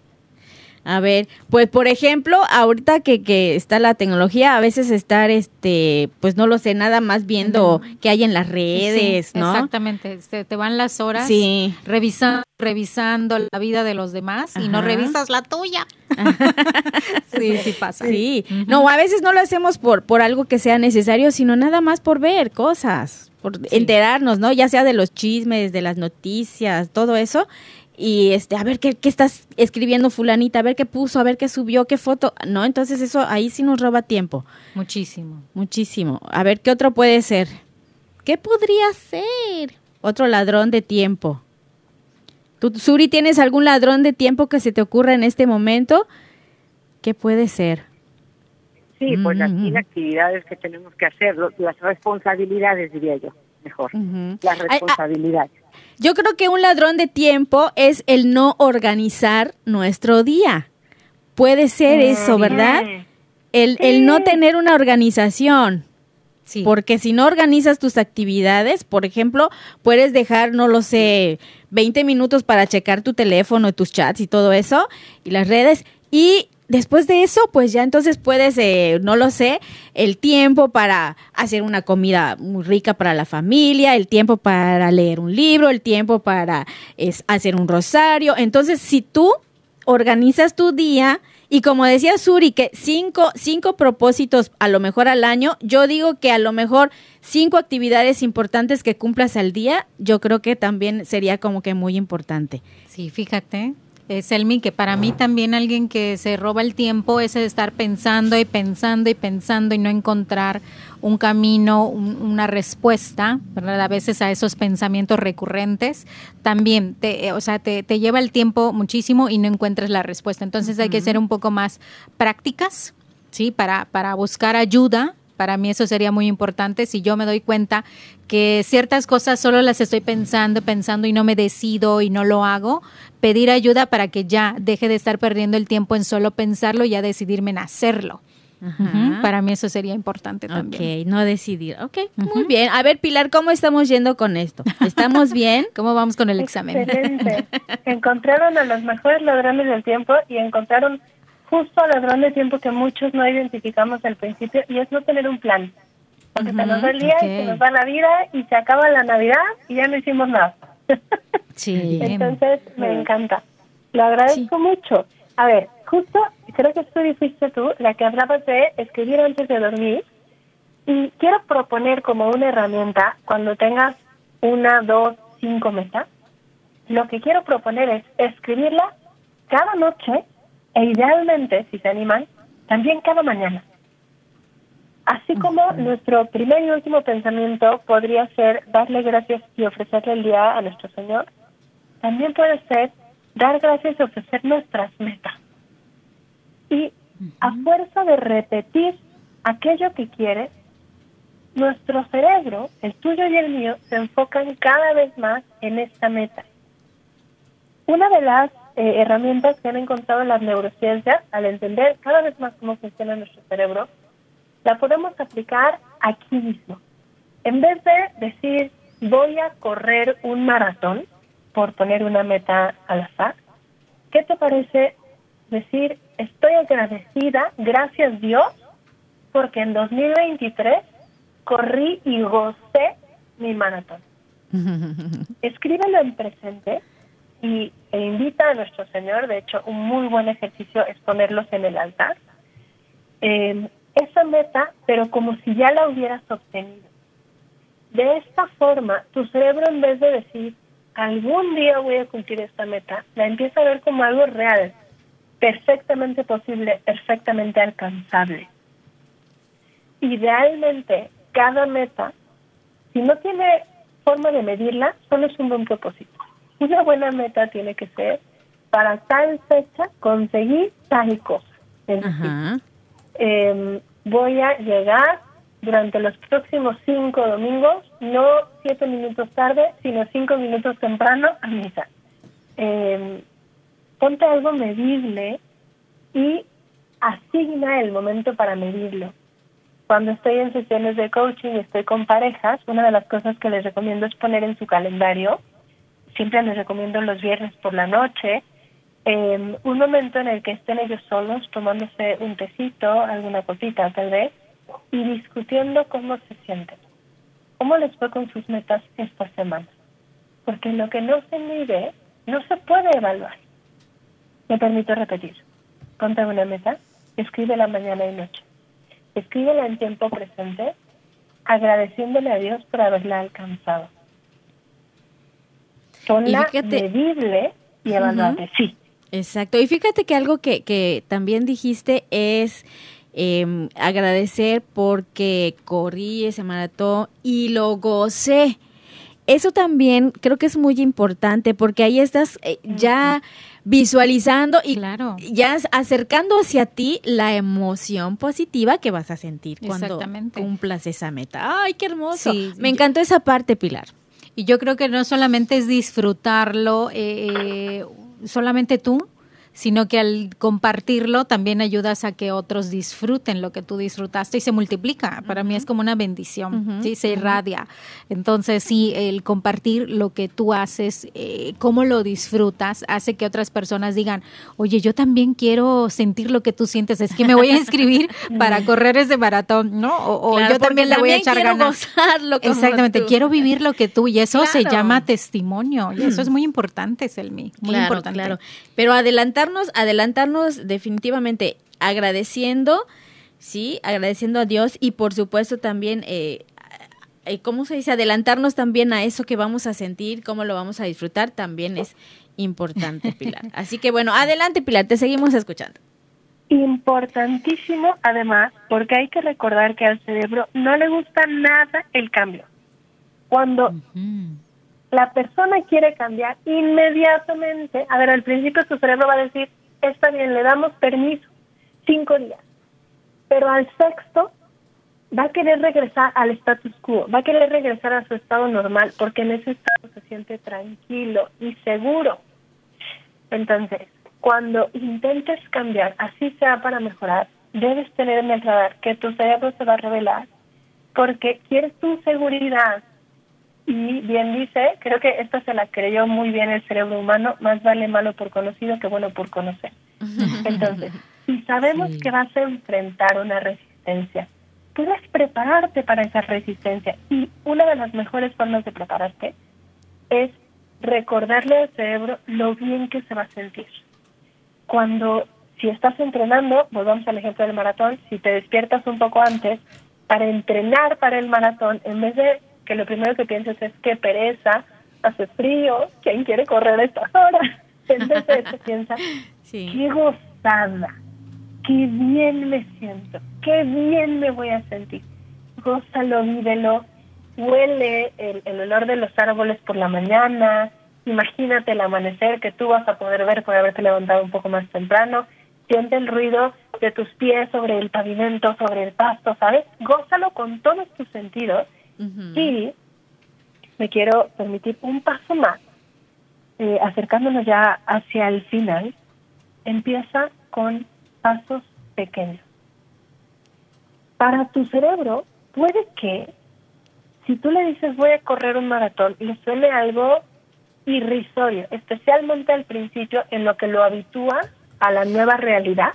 A ver, pues por ejemplo, ahorita que, que está la tecnología, a veces estar, este, pues no lo sé, nada más viendo qué hay en las redes, ¿no? Exactamente, te, te van las horas Sí. revisando, revisando la vida de los demás y no revisas la tuya. sí, sí pasa. Sí, no, a veces no lo hacemos por, por algo que sea necesario, sino nada más por ver cosas, por enterarnos, ¿no? Ya sea de los chismes, de las noticias, todo eso. Y este, a ver qué, qué estás escribiendo fulanita, a ver qué puso, a ver qué subió, qué foto, ¿no? Entonces eso ahí sí nos roba tiempo, Muchísimo. muchísimo. A ver qué otro puede ser. ¿Qué podría ser? Otro ladrón de tiempo. ¿Tú, Suri, tienes algún ladrón de tiempo que se te ocurra en este momento? ¿Qué puede ser? Sí, pues aquí las actividades que tenemos que hacer, las responsabilidades diría yo, mejor. Ujú. Las Ay, ah, responsabilidades. Yo creo que un ladrón de tiempo es el no organizar nuestro día. Puede ser eso, ¿verdad? El, el no tener una organización. Sí. Porque si no organizas tus actividades, por ejemplo, puedes dejar, no lo sé, 20 minutos para checar tu teléfono, tus chats y todo eso, y las redes, y después de eso, pues ya entonces puedes, eh, no lo sé, el tiempo para hacer una comida muy rica para la familia, el tiempo para leer un libro, el tiempo para hacer un rosario. Entonces, si tú organizas tu día y como decía Suri, que cinco, cinco propósitos a lo mejor al año, yo digo que a lo mejor cinco actividades importantes que cumplas al día, yo creo que también sería como que muy importante. Sí, fíjate, Selmi que para mí también alguien que se roba el tiempo es el estar pensando y pensando y pensando y no encontrar un camino, un- una respuesta, ¿verdad? A veces a esos pensamientos recurrentes también, te, eh, o sea, te, te lleva el tiempo muchísimo y no encuentras la respuesta. Entonces hay que ser un poco más prácticas, ¿sí? Para, para buscar ayuda. Para mí eso sería muy importante si yo me doy cuenta que ciertas cosas solo las estoy pensando, pensando y no me decido y no lo hago, pedir ayuda para que ya deje de estar perdiendo el tiempo en solo pensarlo y ya decidirme en hacerlo. Para mí eso sería importante también. Ok, no decidir. Ok, muy bien. A ver, Pilar, ¿cómo estamos yendo con esto? ¿Estamos bien? ¿Cómo vamos con el examen? Excelente. encontraron a los mejores ladrones del tiempo y encontraron justo al ladrón de tiempo que muchos no identificamos al principio y es no tener un plan. Porque se nos va el día y se nos va la vida y se acaba la Navidad y ya no hicimos nada. Sí. Entonces me encanta. Lo agradezco mucho. A ver, justo creo que tú fuiste tú la que hablabas de escribir antes de dormir y quiero proponer como una herramienta cuando tengas una, dos, cinco metas. Lo que quiero proponer es escribirla cada noche e idealmente, si se animan, también cada mañana. Así como nuestro primer y último pensamiento podría ser darle gracias y ofrecerle el día a nuestro Señor, también puede ser dar gracias y ofrecer nuestras metas. Y a fuerza de repetir aquello que quieres, nuestro cerebro, el tuyo y el mío, se enfocan cada vez más en esta meta. Una de las eh, herramientas que han encontrado en las neurociencias, al entender cada vez más cómo funciona nuestro cerebro, la podemos aplicar aquí mismo. En vez de decir, voy a correr un maratón, por poner una meta al azar, ¿qué te parece decir, estoy agradecida, gracias Dios, porque en 2023 corrí y gocé mi maratón? Escríbelo en presente y, e invita a nuestro Señor, de hecho, un muy buen ejercicio es ponerlos en el altar. Eh, esa meta, pero como si ya la hubieras obtenido. De esta forma, tu cerebro en vez de decir, algún día voy a cumplir esta meta, la empieza a ver como algo real, perfectamente posible, perfectamente alcanzable. Idealmente, cada meta, si no tiene forma de medirla, solo es un buen propósito. Una buena meta tiene que ser para tal fecha conseguir tal cosa. Es decir, Ajá. eh, voy a llegar durante los próximos cinco domingos, no siete minutos tarde, sino cinco minutos temprano a misa. Eh, ponte algo medible y asigna el momento para medirlo. Cuando estoy en sesiones de coaching y estoy con parejas, una de las cosas que les recomiendo es poner en su calendario, siempre les recomiendo los viernes por la noche, eh, un momento en el que estén ellos solos tomándose un tecito, alguna cosita tal vez, y discutiendo cómo se sienten, cómo les fue con sus metas esta semana. Porque lo que no se mide no se puede evaluar. Me permito repetir. Ponte una meta, escríbela mañana y noche. Escríbela en tiempo presente, agradeciéndole a Dios por haberla alcanzado. Ponla medible y evaluable, sí. Exacto. Y fíjate que algo que, que también dijiste es eh, agradecer porque corrí ese maratón y lo gocé. Eso también creo que es muy importante porque ahí estás eh, ya visualizando y claro. ya acercando hacia ti la emoción positiva que vas a sentir cuando cumplas esa meta. ¡Ay, qué hermoso! Me encantó esa parte, Pilar. Y yo creo que no solamente es disfrutarlo eh, eh solamente tú, sino que al compartirlo también ayudas a que otros disfruten lo que tú disfrutaste y se multiplica. Para mí es como una bendición, ¿sí? se irradia. Entonces, sí, el compartir lo que tú haces, eh, cómo lo disfrutas, hace que otras personas digan, oye, yo también quiero sentir lo que tú sientes, es que me voy a inscribir para correr ese maratón, ¿no? O, yo también le voy a echar ganas. Exactamente, quiero vivir lo que tú, y eso se llama testimonio, y eso es muy importante, Selmi, muy importante. Claro, pero adelantar adelantarnos, definitivamente agradeciendo, sí, agradeciendo a Dios y por supuesto también, eh, eh, ¿cómo se dice? Adelantarnos también a eso que vamos a sentir, cómo lo vamos a disfrutar, también es importante, Pilar. Así que bueno, adelante, Pilar, te seguimos escuchando. Importantísimo, además, porque hay que recordar que al cerebro no le gusta nada el cambio. Cuando la persona quiere cambiar inmediatamente, a ver, al principio su cerebro va a decir, está bien, le damos permiso, cinco días, pero al sexto va a querer regresar al status quo, va a querer regresar a su estado normal, porque en ese estado se siente tranquilo y seguro. Entonces, cuando intentes cambiar, así sea para mejorar, debes tener en el radar que tu cerebro se va a revelar, porque quieres tu seguridad, y bien dice, creo que esta se la creyó muy bien el cerebro humano, más vale malo por conocido que bueno por conocer. Entonces, si sabemos que vas a enfrentar una resistencia, puedes prepararte para esa resistencia. Y una de las mejores formas de prepararte es recordarle al cerebro lo bien que se va a sentir. Cuando, si estás entrenando, volvamos al ejemplo del maratón, si te despiertas un poco antes, para entrenar para el maratón, en vez de que lo primero que piensas es que pereza, hace frío, ¿quién quiere correr a estas horas? Entonces se piensa, qué gozada, qué bien me siento, qué bien me voy a sentir. Gózalo, vívelo, huele el, el olor de los árboles por la mañana, imagínate el amanecer que tú vas a poder ver por haberte levantado un poco más temprano, siente el ruido de tus pies sobre el pavimento, sobre el pasto, ¿sabes? Gózalo con todos tus sentidos y me quiero permitir un paso más, eh, acercándonos ya hacia el final, empieza con pasos pequeños. Para tu cerebro, puede que si tú le dices voy a correr un maratón, le suene algo irrisorio, especialmente al principio en lo que lo habitúa a la nueva realidad,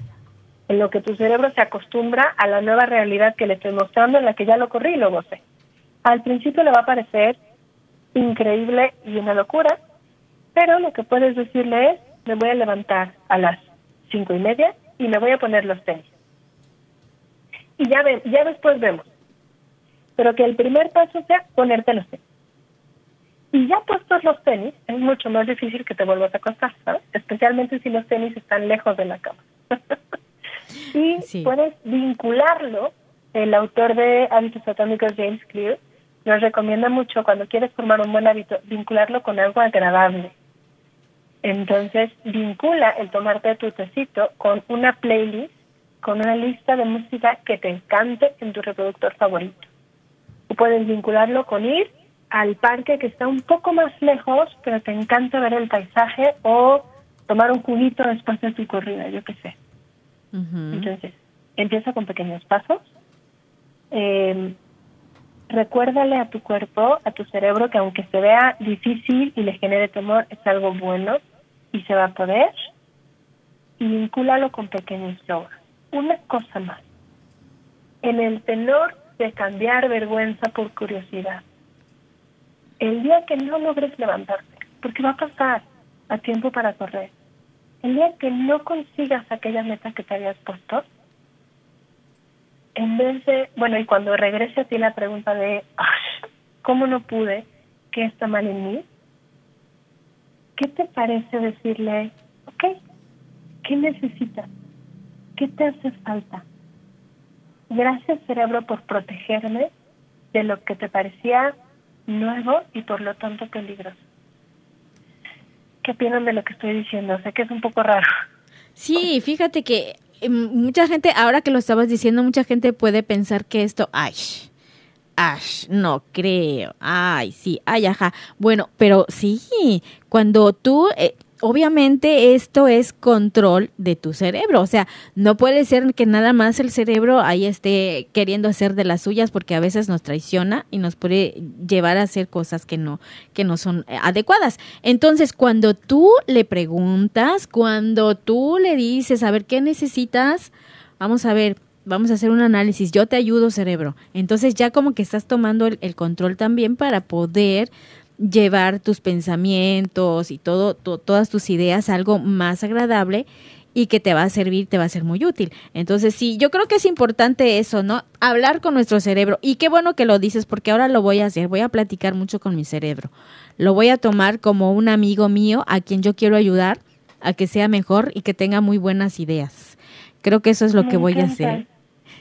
en lo que tu cerebro se acostumbra a la nueva realidad que le estoy mostrando, en la que ya lo corrí y lo gocé. Al principio le va a parecer increíble y una locura, pero lo que puedes decirle es, me voy a levantar a las cinco y media y me voy a poner los tenis. Y ya, ven, ya después vemos. Pero que el primer paso sea ponerte los tenis. Y ya puestos los tenis, es mucho más difícil que te vuelvas a acostar, ¿sabes? Especialmente si los tenis están lejos de la cama. y puedes vincularlo, el autor de Hábitos Atómicos, James Clear, nos recomienda mucho cuando quieres formar un buen hábito, vincularlo con algo agradable. Entonces, vincula el tomarte tu tecito con una playlist, con una lista de música que te encante en tu reproductor favorito. O puedes vincularlo con ir al parque que está un poco más lejos, pero te encanta ver el paisaje o tomar un juguito después de tu corrida, yo qué sé. Entonces, empieza con pequeños pasos. Eh, recuérdale a tu cuerpo, a tu cerebro, que aunque se vea difícil y le genere temor, es algo bueno y se va a poder. y vincúlalo con pequeños logros. Una cosa más. En el tenor de cambiar vergüenza por curiosidad. El día que no logres levantarte, porque va a pasar a tiempo para correr, el día que no consigas aquella meta que te habías puesto, en vez de, bueno, y cuando regrese a ti la pregunta de, ¿cómo no pude? ¿Qué está mal en mí? ¿Qué te parece decirle, ok, ¿qué necesitas? ¿Qué te hace falta? Gracias cerebro por protegerme de lo que te parecía nuevo y por lo tanto peligroso. ¿Qué opinan de lo que estoy diciendo? Sé que es un poco raro. Sí, fíjate que mucha gente, ahora que lo estabas diciendo, mucha gente puede pensar que esto, ay, ay, no creo, ay, sí, ay, ajá. Bueno, pero sí, cuando tú, eh, obviamente esto es control de tu cerebro, o sea, no puede ser que nada más el cerebro ahí esté queriendo hacer de las suyas porque a veces nos traiciona y nos puede llevar a hacer cosas que no que no son eh, adecuadas. Entonces, cuando tú le preguntas, cuando tú le dices, a ver, ¿qué necesitas? Vamos a ver, vamos a hacer un análisis, yo te ayudo cerebro. Entonces ya como que estás tomando el, el control también para poder llevar tus pensamientos y todo, todas tus ideas a algo más agradable y que te va a servir, te va a ser muy útil. Entonces, sí, yo creo que es importante eso, ¿no? Hablar con nuestro cerebro. Y qué bueno que lo dices, porque ahora lo voy a hacer, voy a platicar mucho con mi cerebro. Lo voy a tomar como un amigo mío a quien yo quiero ayudar a que sea mejor y que tenga muy buenas ideas. Creo que eso es lo que voy a hacer.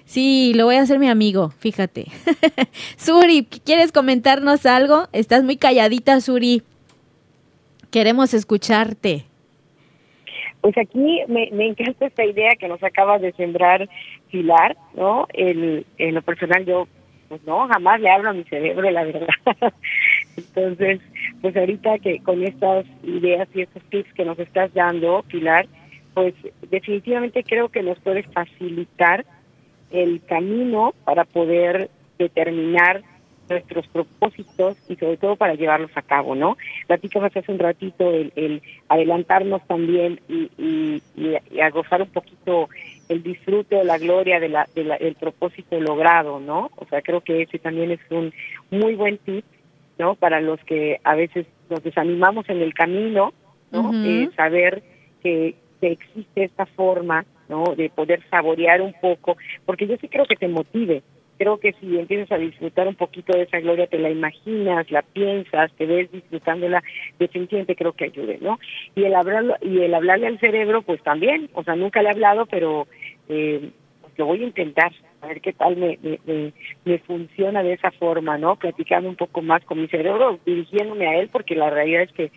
Sí, lo voy a hacer mi amigo, fíjate. Suri, ¿quieres comentarnos algo? Estás muy calladita, Suri. Queremos escucharte. Pues aquí me, encanta esta idea que nos acaba de sembrar Pilar, ¿no? El, en lo personal yo, pues no, jamás le hablo a mi cerebro, la verdad. Entonces, pues ahorita que con estas ideas y estos tips que nos estás dando, Pilar, pues definitivamente creo que nos puede facilitar el camino para poder determinar nuestros propósitos y sobre todo para llevarlos a cabo, ¿no? Platicamos hace un ratito el, adelantarnos también y, y, a gozar un poquito el disfrute o la gloria de la, del propósito logrado, ¿no? O sea, creo que ese también es un muy buen tip, ¿no? Para los que a veces nos desanimamos en el camino, ¿no? Eh, saber que, que existe esta forma ¿no? De poder saborear un poco, porque yo sí creo que te motive. Creo que si empiezas a disfrutar un poquito de esa gloria, te la imaginas, la piensas, te ves disfrutándola, definitivamente creo que ayude, ¿no? Y el hablarlo, y el hablarle al cerebro, pues también, o sea, nunca le he hablado, pero eh, pues lo voy a intentar, a ver qué tal me, me, me, funciona de esa forma, ¿no? Platicando un poco más con mi cerebro, dirigiéndome a él, porque la realidad es que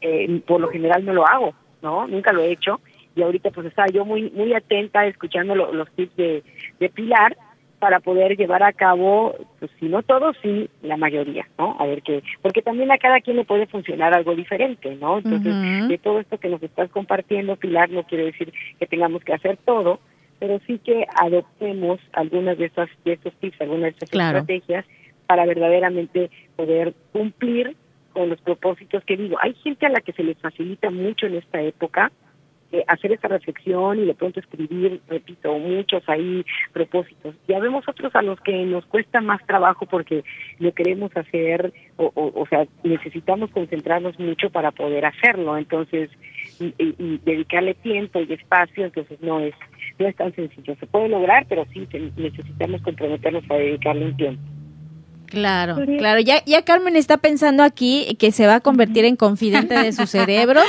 eh, por lo general no lo hago, ¿no? Nunca lo he hecho y ahorita pues estaba yo muy muy atenta escuchando los tips de, de Pilar para poder llevar a cabo, pues si no todos, sí la mayoría, ¿no? A ver qué, porque también a cada quien le puede funcionar algo diferente, ¿no? Entonces, de todo esto que nos estás compartiendo, Pilar, no quiere decir que tengamos que hacer todo, pero sí que adoptemos algunas de estas de estos tips, algunas de estas estrategias para verdaderamente poder cumplir con los propósitos que digo. Hay gente a la que se les facilita mucho en esta época, eh, hacer esta reflexión y de pronto escribir, repito, muchos ahí propósitos. Ya vemos otros a los que nos cuesta más trabajo porque lo queremos hacer, o, o, sea, necesitamos concentrarnos mucho para poder hacerlo. Entonces, y, dedicarle tiempo y espacio, entonces no es no es tan sencillo. Se puede lograr, pero sí necesitamos comprometernos a dedicarle un tiempo. Claro, claro. Ya, ya Carmen está pensando aquí que se va a convertir en confidente de su cerebro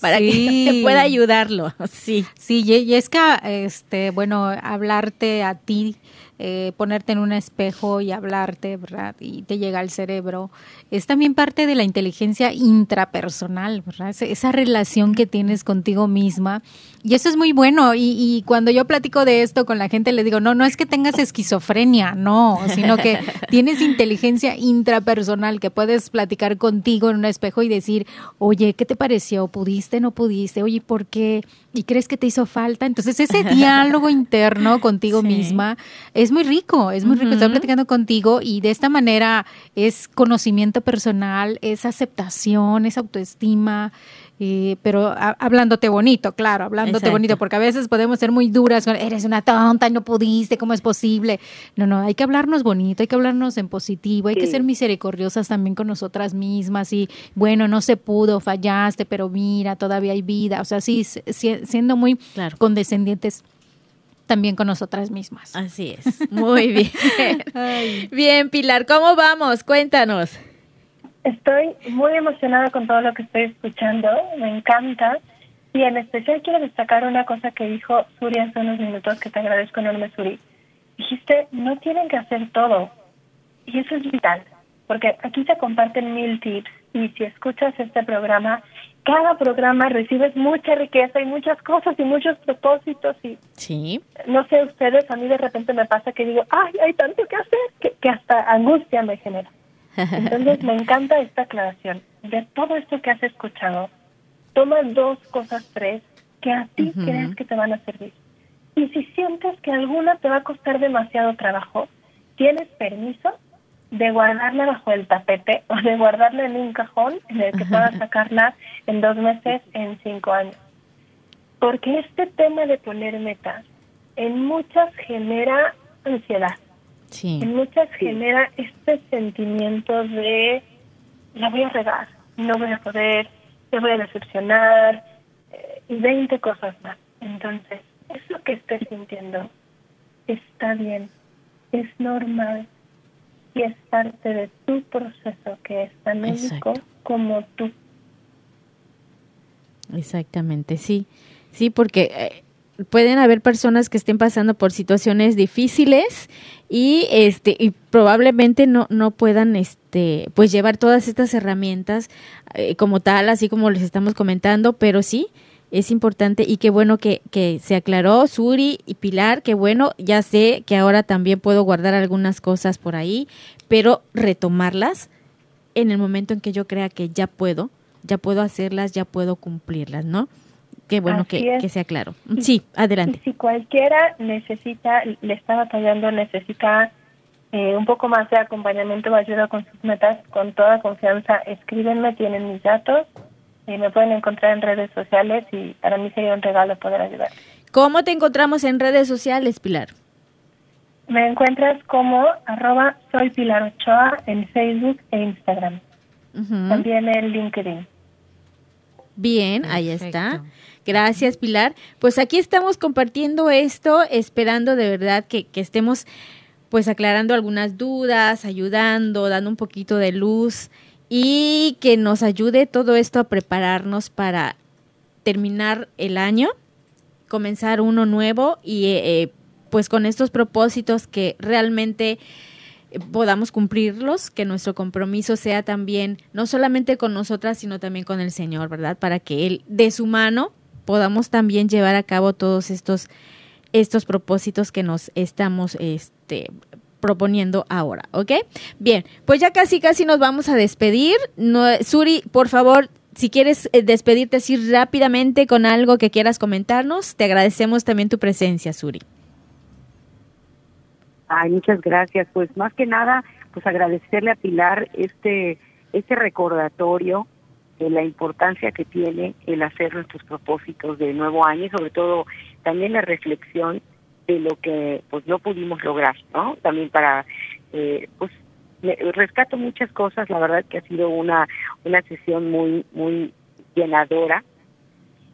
para que pueda ayudarlo. Sí. Sí, y es que, este, bueno, hablarte a ti eh, ponerte en un espejo y hablarte, ¿verdad? Y te llega al cerebro. Es también parte de la inteligencia intrapersonal, ¿verdad? Esa relación que tienes contigo misma. Y eso es muy bueno. Y, cuando yo platico de esto con la gente, le digo, no, no es que tengas esquizofrenia, no, sino que tienes inteligencia intrapersonal, que puedes platicar contigo en un espejo y decir, oye, ¿qué te pareció? ¿Pudiste, no pudiste? Oye, ¿por qué? ¿Y crees que te hizo falta? Entonces, ese diálogo interno contigo misma es muy rico, es muy rico. Estar platicando contigo y de esta manera es conocimiento personal, es aceptación, es autoestima, eh, pero hablándote bonito, claro, hablándote bonito, porque a veces podemos ser muy duras, eres una tonta, no pudiste, ¿cómo es posible? No, no, hay que hablarnos bonito, hay que hablarnos en positivo, hay que ser misericordiosas también con nosotras mismas y bueno, no se pudo, fallaste, pero mira, todavía hay vida, o sea, sí, siendo muy condescendientes también con nosotras mismas. Así es, muy bien. Bien, Pilar, ¿cómo vamos? Cuéntanos. Estoy muy emocionada con todo lo que estoy escuchando, me encanta. Y en especial quiero destacar una cosa que dijo Suri hace unos minutos, que te agradezco enorme, Suri. Dijiste, no tienen que hacer todo. Y eso es vital, porque aquí se comparten mil tips y si escuchas este programa, cada programa recibes mucha riqueza y muchas cosas y muchos propósitos y sí. no sé ustedes, a mí de repente me pasa que digo, ay, hay tanto que hacer que, que hasta angustia me genera. Entonces me encanta esta aclaración. De todo esto que has escuchado, toma dos cosas, tres, que a ti crees que te van a servir. Y si sientes que alguna te va a costar demasiado trabajo, tienes permiso de guardarla bajo el tapete o de guardarla en un cajón en el que puedas sacarla en dos meses, en cinco años. Porque este tema de poner metas en muchas genera ansiedad. En muchas genera este sentimiento de la voy a regar, no voy a poder, me voy a decepcionar eh, y 20 cosas más. Entonces, eso que estés sintiendo está bien, es normal y es parte de tu proceso que es tan único como tú. Exactamente, sí, sí, porque eh, pueden haber personas que estén pasando por situaciones difíciles y este y probablemente no no puedan este pues llevar todas estas herramientas eh, como tal así como les estamos comentando pero sí es importante y qué bueno que, que se aclaró Suri y Pilar, qué bueno, ya sé que ahora también puedo guardar algunas cosas por ahí, pero retomarlas en el momento en que yo crea que ya puedo, ya puedo hacerlas, ya puedo cumplirlas, ¿no? Qué bueno que, que, sea claro. Sí, adelante. si cualquiera necesita, le está batallando, necesita eh, un poco más de acompañamiento o ayuda con sus metas, con toda confianza, escríbenme, tienen mis datos, y me pueden encontrar en redes sociales y para mí sería un regalo poder ayudar. ¿Cómo te encontramos en redes sociales, Pilar? Me encuentras como arroba soy Pilar Ochoa en Facebook e Instagram. También en LinkedIn. Bien, ahí está. Gracias, Pilar. Pues aquí estamos compartiendo esto, esperando de verdad que, estemos pues aclarando algunas dudas, ayudando, dando un poquito de luz y que nos ayude todo esto a prepararnos para terminar el año, comenzar uno nuevo y eh, pues con estos propósitos que realmente podamos cumplirlos, que nuestro compromiso sea también no solamente con nosotras, sino también con el Señor, ¿verdad? Para que Él de su mano podamos también llevar a cabo todos estos, estos propósitos que nos estamos este, proponiendo ahora, ¿ok? Bien, pues ya casi casi nos vamos a despedir. No, Suri, por favor, si quieres eh, despedirte así rápidamente con algo que quieras comentarnos, te agradecemos también tu presencia, Suri. Ay, muchas gracias. Pues más que nada, pues agradecerle a Pilar este este recordatorio de la importancia que tiene el hacer nuestros propósitos de nuevo año y sobre todo también la reflexión de lo que pues no pudimos lograr, ¿no? También para eh, pues rescato muchas cosas, la verdad que ha sido una una sesión muy muy llenadora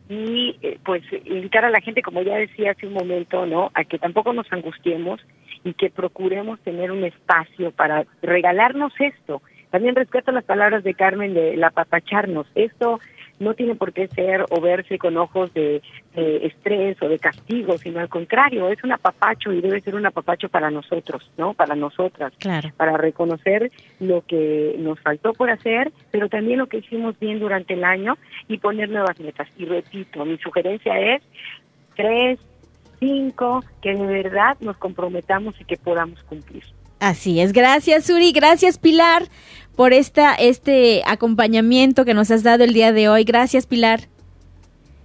y eh, pues invitar a la gente como ya decía hace un momento, ¿no? A que tampoco nos angustiemos y que procuremos tener un espacio para regalarnos esto. También respeto las palabras de Carmen de la papacharnos. Esto no tiene por qué ser o verse con ojos de, estrés o de castigo, sino al contrario, es un apapacho y debe ser un apapacho para nosotros, ¿no? Para nosotras, claro. para reconocer lo que nos faltó por hacer, pero también lo que hicimos bien durante el año y poner nuevas metas. Y repito, mi sugerencia es tres, cinco, que de verdad nos comprometamos y que podamos cumplir. Así es, gracias Uri, gracias Pilar por esta, este acompañamiento que nos has dado el día de hoy. Gracias Pilar.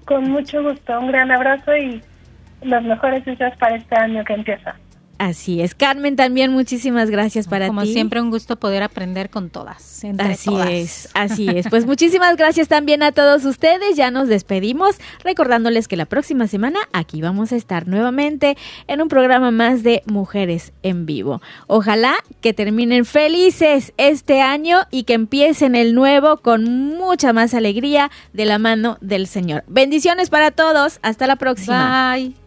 Con mucho gusto, un gran abrazo y los mejores deseos para este año que empieza. Así es. Carmen, también muchísimas gracias para Como ti. siempre, un gusto poder aprender con todas. Entre Así todas. es, así es. Pues muchísimas gracias también a todos ustedes. Ya nos despedimos recordándoles que la próxima semana aquí vamos a estar nuevamente en un programa más de Mujeres en Vivo. Ojalá que terminen felices este año y que empiecen el nuevo con mucha más alegría de la mano del Señor. Bendiciones para todos. Hasta la próxima. Bye.